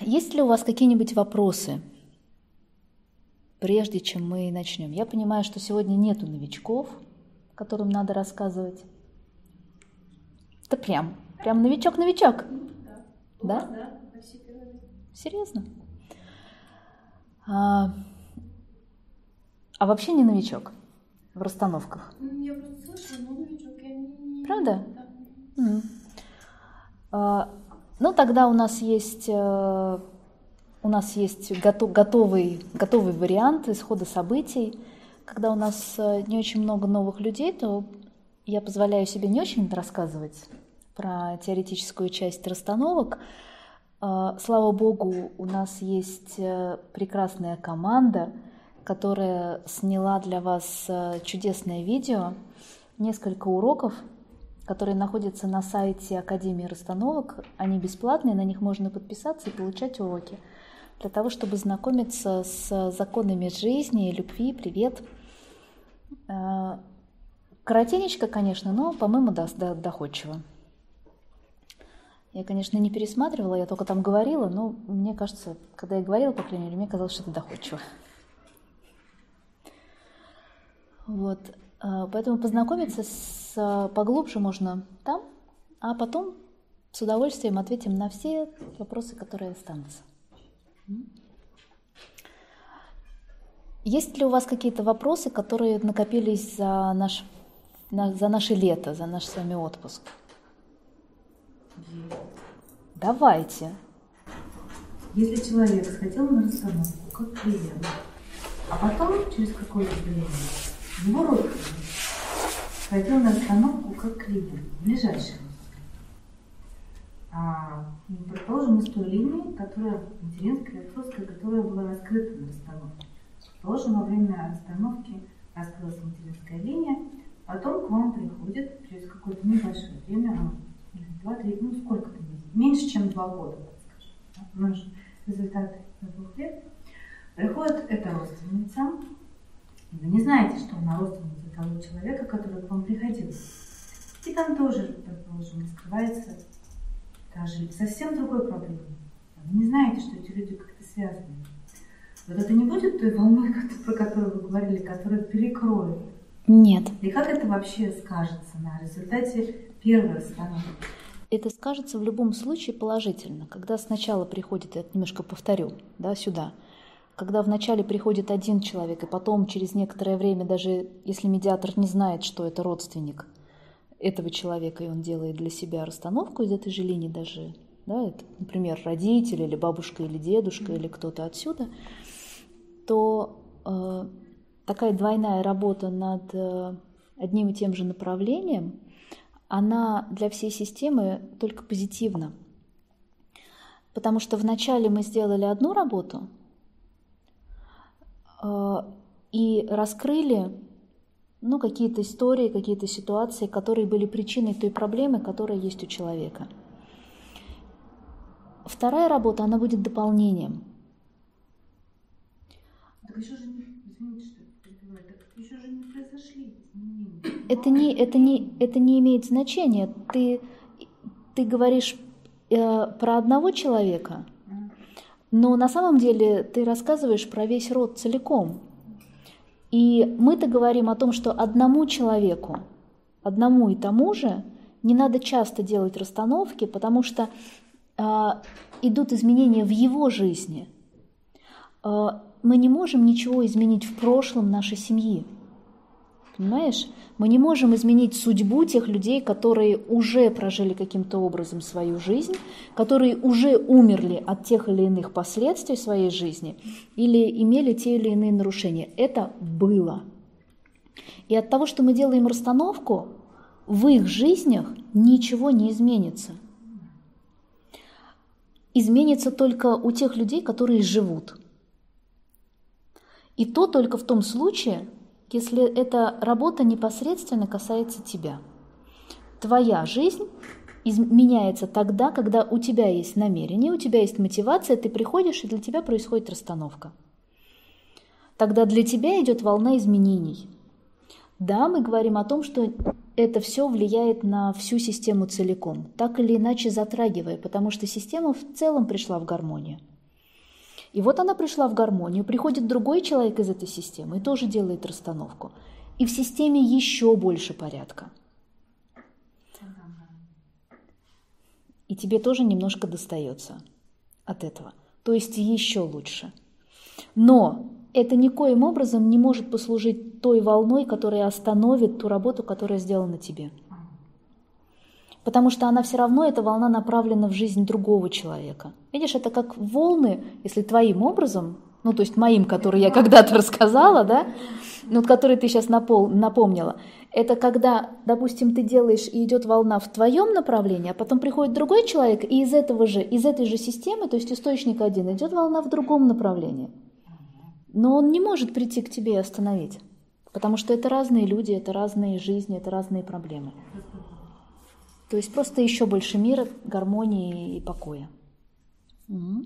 есть ли у вас какие-нибудь вопросы, прежде чем мы начнем? Я понимаю, что сегодня нету новичков, которым надо рассказывать. Это прям, прям новичок-новичок. Да? Да? Серьезно? А, а вообще не новичок в расстановках? Ну, я просто слышала, но новичок я не... Правда? Да. Mm. А, ну, тогда у нас есть, э, у нас есть готов, готовый, готовый вариант исхода событий. Когда у нас э, не очень много новых людей, то я позволяю себе не очень рассказывать про теоретическую часть расстановок. А, слава богу, у нас есть э, прекрасная команда, которая сняла для вас чудесное видео, несколько уроков, которые находятся на сайте Академии расстановок. Они бесплатные, на них можно подписаться и получать уроки для того, чтобы знакомиться с законами жизни, любви. Привет! Э, коротенечко, конечно, но, по-моему, да, доходчиво. Я, конечно, не пересматривала, я только там говорила, но мне кажется, когда я говорила, по крайней мере, мне казалось, что это доходчиво. Вот. Э, поэтому познакомиться с поглубже можно там, а потом с удовольствием ответим на все вопросы, которые останутся. Есть ли у вас какие-то вопросы, которые накопились за, наш, за наше лето, за наш с вами отпуск? Давайте. Если человек сходил на расстановку как клиент, а потом через какое-то время его ходил на остановку как клиент, ближайший а, предположим, с той линией, которая материнская, отцовская, которая была раскрыта на расстановке. Предположим, во время расстановки раскрылась материнская линия, потом к вам приходит через какое-то небольшое время, два-три, ну сколько-то месяцев, меньше, чем два года, скажем. Да? Наш результат двух лет. Приходит эта родственница, вы не знаете, что она родственница того человека, который к вам приходил. И там тоже, предположим, раскрывается даже совсем другой проблемой. Вы не знаете, что эти люди как-то связаны. Вот это не будет той волной, про которую вы говорили, которая перекроет? Нет. И как это вообще скажется на результате первой расстановки? Это скажется в любом случае положительно. Когда сначала приходит, я немножко повторю, да, сюда – когда вначале приходит один человек, и потом через некоторое время, даже если медиатор не знает, что это родственник этого человека, и он делает для себя расстановку из этой же линии даже, да, это, например, родители или бабушка или дедушка или кто-то отсюда, то э, такая двойная работа над э, одним и тем же направлением, она для всей системы только позитивна. Потому что вначале мы сделали одну работу, и раскрыли ну, какие-то истории, какие-то ситуации, которые были причиной той проблемы, которая есть у человека. Вторая работа, она будет дополнением. Так еще же не, извините, что еще же не произошли изменения. Это не, это не, это не имеет значения. Ты, ты говоришь э, про одного человека – но на самом деле ты рассказываешь про весь род целиком. И мы-то говорим о том, что одному человеку, одному и тому же, не надо часто делать расстановки, потому что э, идут изменения в его жизни. Э, мы не можем ничего изменить в прошлом нашей семьи. Понимаешь? Мы не можем изменить судьбу тех людей, которые уже прожили каким-то образом свою жизнь, которые уже умерли от тех или иных последствий своей жизни или имели те или иные нарушения. Это было. И от того, что мы делаем расстановку, в их жизнях ничего не изменится. Изменится только у тех людей, которые живут. И то только в том случае, если эта работа непосредственно касается тебя. Твоя жизнь меняется тогда, когда у тебя есть намерение, у тебя есть мотивация, ты приходишь, и для тебя происходит расстановка. Тогда для тебя идет волна изменений. Да, мы говорим о том, что это все влияет на всю систему целиком, так или иначе затрагивая, потому что система в целом пришла в гармонию. И вот она пришла в гармонию, приходит другой человек из этой системы и тоже делает расстановку. И в системе еще больше порядка. И тебе тоже немножко достается от этого. То есть еще лучше. Но это никоим образом не может послужить той волной, которая остановит ту работу, которая сделана тебе. Потому что она все равно, эта волна направлена в жизнь другого человека. Видишь, это как волны, если твоим образом, ну то есть моим, который я когда-то рассказала, да, ну, который ты сейчас напол, напомнила, это когда, допустим, ты делаешь, и идет волна в твоем направлении, а потом приходит другой человек, и из этого же, из этой же системы, то есть источник один, идет волна в другом направлении. Но он не может прийти к тебе и остановить, потому что это разные люди, это разные жизни, это разные проблемы. То есть просто еще больше мира, гармонии и покоя. Угу.